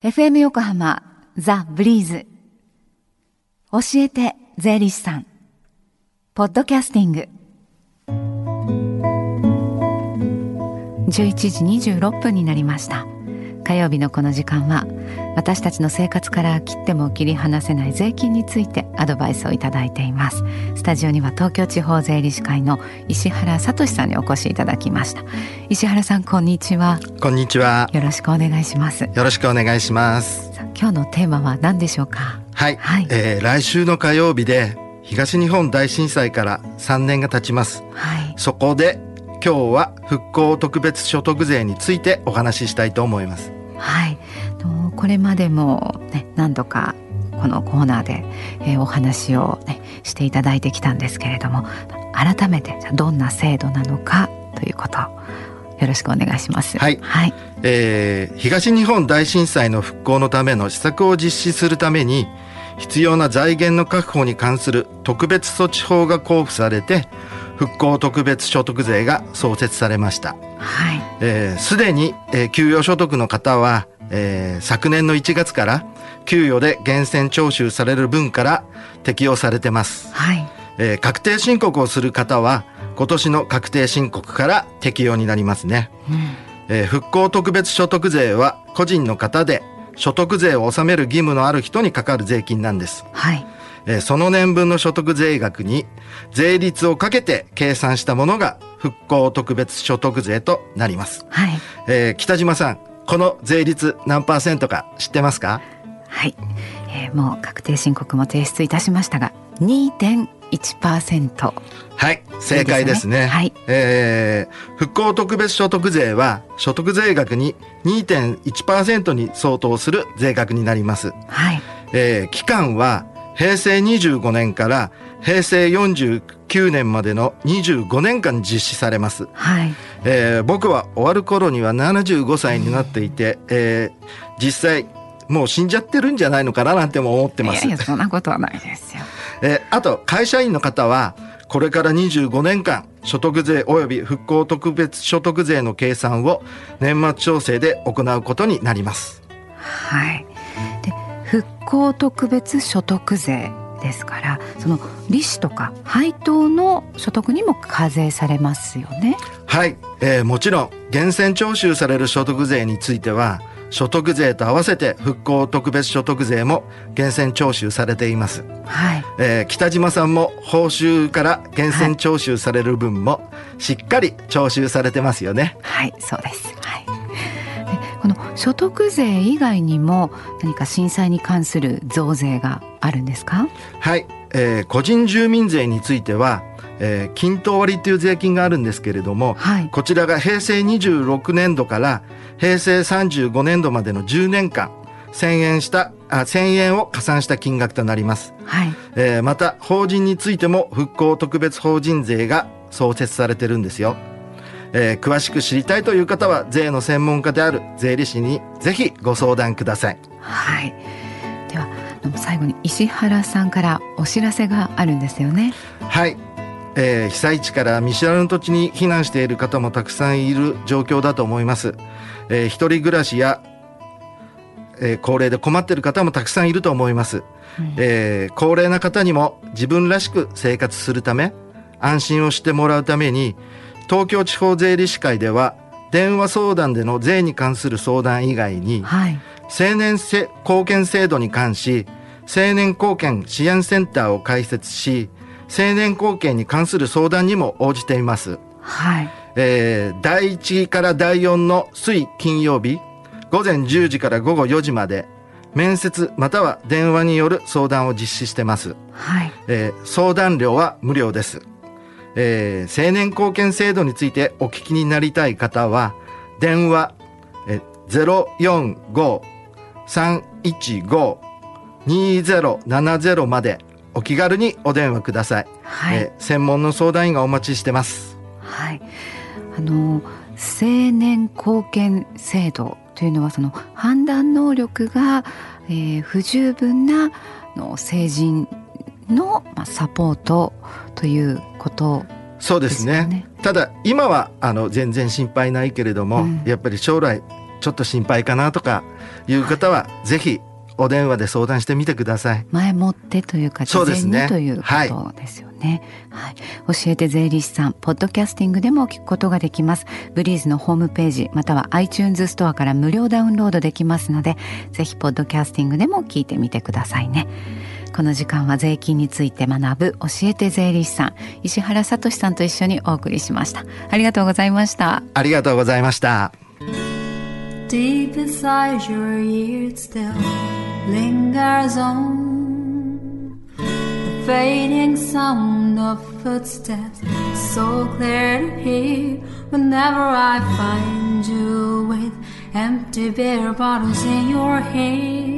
FM 横浜ザ・ブリーズ。教えて税理士さん。ポッドキャスティング。11時26分になりました。火曜日のこの時間は私たちの生活から切っても切り離せない税金についてアドバイスをいただいています。スタジオには東京地方税理士会の石原聡さんにお越しいただきました。石原さんこんにちは。こんにちは。よろしくお願いします。よろしくお願いします。今日のテーマは何でしょうか？はい、はい、えー、来週の火曜日で東日本大震災から3年が経ちます、はい、そこで今日は復興特別所得税についてお話ししたいと思います。はいこれまでも、ね、何度かこのコーナーで、えー、お話を、ね、していただいてきたんですけれども改めてどんな制度なのかということよろしくお願いします。はい。はい、えー、東日本大震災の復興のための施策を実施するために必要な財源の確保に関する特別措置法が交付されて復興特別所得税が創設されました。はい。えー、すでに、えー、給与所得の方はえー、昨年の1月から給与で源泉徴収される分から適用されてます。はい。えー、確定申告をする方は今年の確定申告から適用になりますね。うん、えー、復興特別所得税は個人の方で所得税を納める義務のある人にかかる税金なんです。はい。えー、その年分の所得税額に税率をかけて計算したものが復興特別所得税となります。はい。えー、北島さん、この税率何パーセントか知ってますか？はい、えー、もう確定申告も提出いたしましたが2.1%はい正解ですね、ね、はい、えー、復興特別所得税は所得税額に2.1%に相当する税額になります、はい。えー、期間は平成25年から平成49年までの25年間実施されます、はい。えー、僕は終わる頃には75歳になっていて、えー、実際もう死んじゃってるんじゃないのかななんても思ってます。いやそんなことはないですよ、えー、あと会社員の方はこれから25年間所得税及び復興特別所得税の計算を年末調整で行うことになります。はい。で復興特別所得税ですからその利子とか配当の所得にも課税されますよね。はい、えー、もちろん源泉徴収される所得税については所得税と合わせて復興特別所得税も源泉徴収されています、はい。えー、北島さんも報酬から源泉徴収される分もしっかり徴収されてますよね。はい、そうです。はい所得税以外にも何か震災に関する増税があるんですか？はい、えー、個人住民税についてはえー、均等割という税金があるんですけれども、はい、こちらが平成26年度から平成35年度までの10年間1000円したあ1000円を加算した金額となります、はい。えー、また法人についても復興特別法人税が創設されてるんですよえー、詳しく知りたいという方は税の専門家である税理士にぜひご相談ください。はい。では最後に石原さんからお知らせがあるんですよね。はい。えー、被災地から見知らぬ土地に避難している方もたくさんいる状況だと思います。えー、一人暮らしや、えー、高齢で困っている方もたくさんいると思います。うん、えー、高齢な方にも自分らしく生活するため安心をしてもらうために東京地方税理士会では電話相談での税に関する相談以外に、はい、青年貢献制度に関し青年貢献支援センターを開設し青年貢献に関する相談にも応じています。はい。えー、第1から第4の水金曜日午前10時から午後4時まで面接または電話による相談を実施してます。はい。えー、相談料は無料です。えー、青年貢献制度についてお聞きになりたい方は、電話、え045-315-2070までお気軽にお電話ください。はい、えー、専門の相談員がお待ちしてます。はい。あの、青年貢献制度というのはその判断能力が、えー、不十分なの成人の、まあ、サポートということそうですね。ただ今はあの全然心配ないけれども、うん、やっぱり将来ちょっと心配かなとかいう方は、ぜひお電話で相談してみてください。前もってというか事前に、ね、ということですよね。はい、教えて税理士さんポッドキャスティングでも聞くことができます。ブリーズのホームページまたは iTunes ストアから無料ダウンロードできますのでぜひポッドキャスティングでも聞いてみてくださいねこの時間は税金について学ぶ教えて税理士さん石原聡さんと一緒にお送りしましたありがとうございましたありがとうございました Deep inside your ears still lingers on the fading sound of footsteps, so clear to hear whenever I find you with empty beer bottles in your hand.